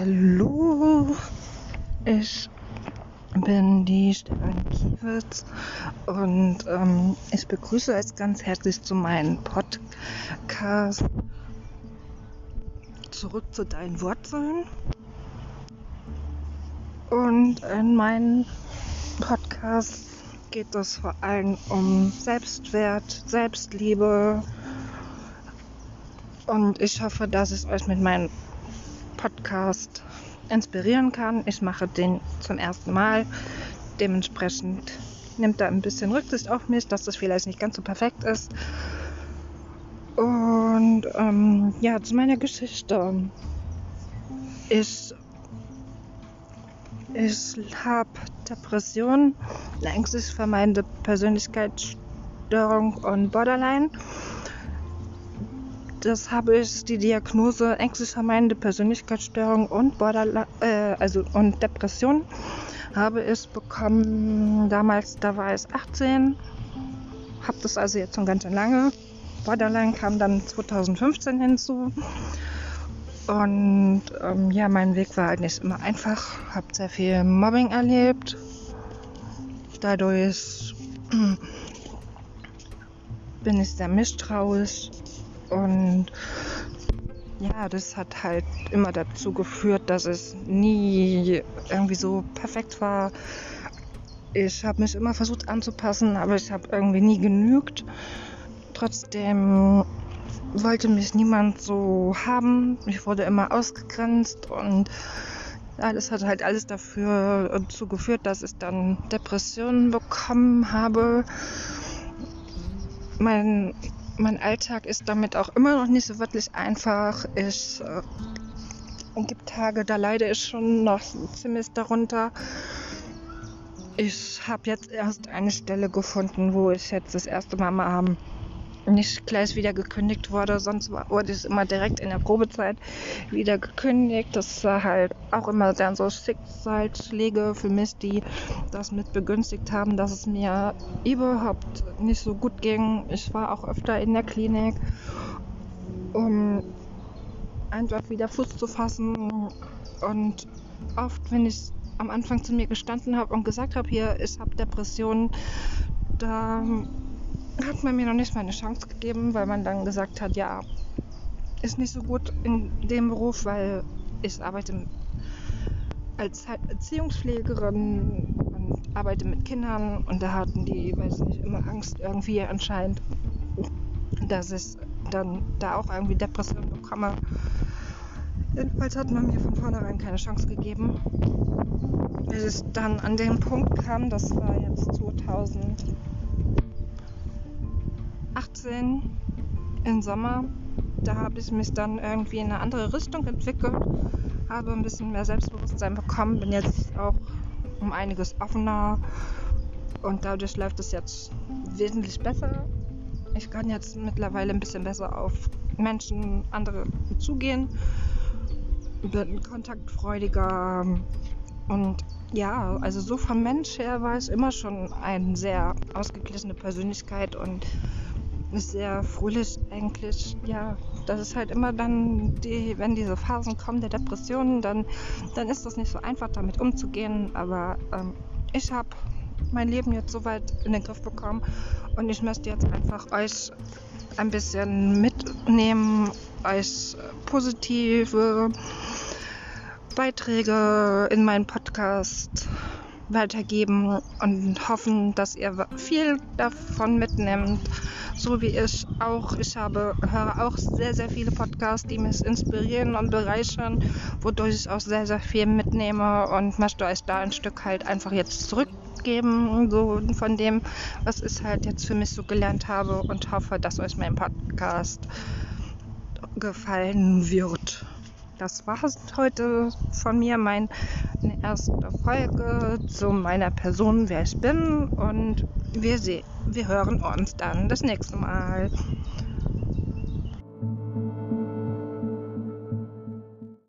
Hallo, ich bin die Stefanie Kiewitz und ähm, ich begrüße euch ganz herzlich zu meinem Podcast Zurück zu deinen Wurzeln. Und in meinem Podcast geht es vor allem um Selbstwert, Selbstliebe. Und ich hoffe, dass ich euch mit meinem Podcast inspirieren kann. Ich mache den zum ersten Mal. Dementsprechend nimmt da ein bisschen Rücksicht auf mich, dass das vielleicht nicht ganz so perfekt ist. Und ähm, ja, zu meiner Geschichte. Ich, ich habe Depression, eine ängstlich vermeidende Persönlichkeitsstörung und Borderline das habe ich die Diagnose ängstlich vermeidende Persönlichkeitsstörung und Borderline, äh, also und Depression habe ich bekommen damals, da war ich 18, habe das also jetzt schon ganz schön lange. Borderline kam dann 2015 hinzu. Und ähm, ja, mein Weg war halt nicht immer einfach. Habe sehr viel Mobbing erlebt. Dadurch bin ich sehr misstrauisch und ja, das hat halt immer dazu geführt, dass es nie irgendwie so perfekt war. Ich habe mich immer versucht anzupassen, aber ich habe irgendwie nie genügt. Trotzdem wollte mich niemand so haben. Ich wurde immer ausgegrenzt und ja, das hat halt alles dafür dazu geführt, dass ich dann Depressionen bekommen habe. Mein mein Alltag ist damit auch immer noch nicht so wirklich einfach. Es äh, gibt Tage, da leide ich schon noch ziemlich darunter. Ich habe jetzt erst eine Stelle gefunden, wo ich jetzt das erste Mal mal nicht gleich wieder gekündigt wurde. Sonst wurde es immer direkt in der Probezeit wieder gekündigt. Das war halt auch immer dann so Schicksalsschläge für mich, die das mit begünstigt haben, dass es mir überhaupt nicht so gut ging. Ich war auch öfter in der Klinik, um einfach wieder Fuß zu fassen. Und oft, wenn ich am Anfang zu mir gestanden habe und gesagt habe, hier, ich habe Depressionen, da hat man mir noch nicht mal eine Chance gegeben, weil man dann gesagt hat, ja, ist nicht so gut in dem Beruf, weil ich arbeite als Erziehungspflegerin und arbeite mit Kindern und da hatten die, weiß nicht, immer Angst irgendwie anscheinend, dass ich dann da auch irgendwie Depressionen bekomme. Jedenfalls hat man mir von vornherein keine Chance gegeben. Bis es dann an den Punkt kam, das war jetzt 2000. 18 im Sommer. Da habe ich mich dann irgendwie in eine andere Richtung entwickelt, habe ein bisschen mehr Selbstbewusstsein bekommen, bin jetzt auch um einiges offener und dadurch läuft es jetzt wesentlich besser. Ich kann jetzt mittlerweile ein bisschen besser auf Menschen, andere zugehen, bin kontaktfreudiger und ja, also so vom Mensch her war es immer schon eine sehr ausgeglichene Persönlichkeit und ist sehr fröhlich eigentlich. Ja, das ist halt immer dann, die, wenn diese Phasen kommen der Depressionen, dann, dann ist das nicht so einfach damit umzugehen. Aber ähm, ich habe mein Leben jetzt soweit in den Griff bekommen und ich möchte jetzt einfach euch ein bisschen mitnehmen, euch positive Beiträge in meinen Podcast weitergeben und hoffen, dass ihr viel davon mitnehmt so wie ich auch. Ich habe, höre auch sehr, sehr viele Podcasts, die mich inspirieren und bereichern, wodurch ich auch sehr, sehr viel mitnehme und möchte euch da ein Stück halt einfach jetzt zurückgeben, so von dem, was ich halt jetzt für mich so gelernt habe und hoffe, dass euch mein Podcast gefallen wird. Das war es heute von mir, meine erste Folge zu meiner Person, wer ich bin und wir sehen wir hören uns dann das nächste Mal.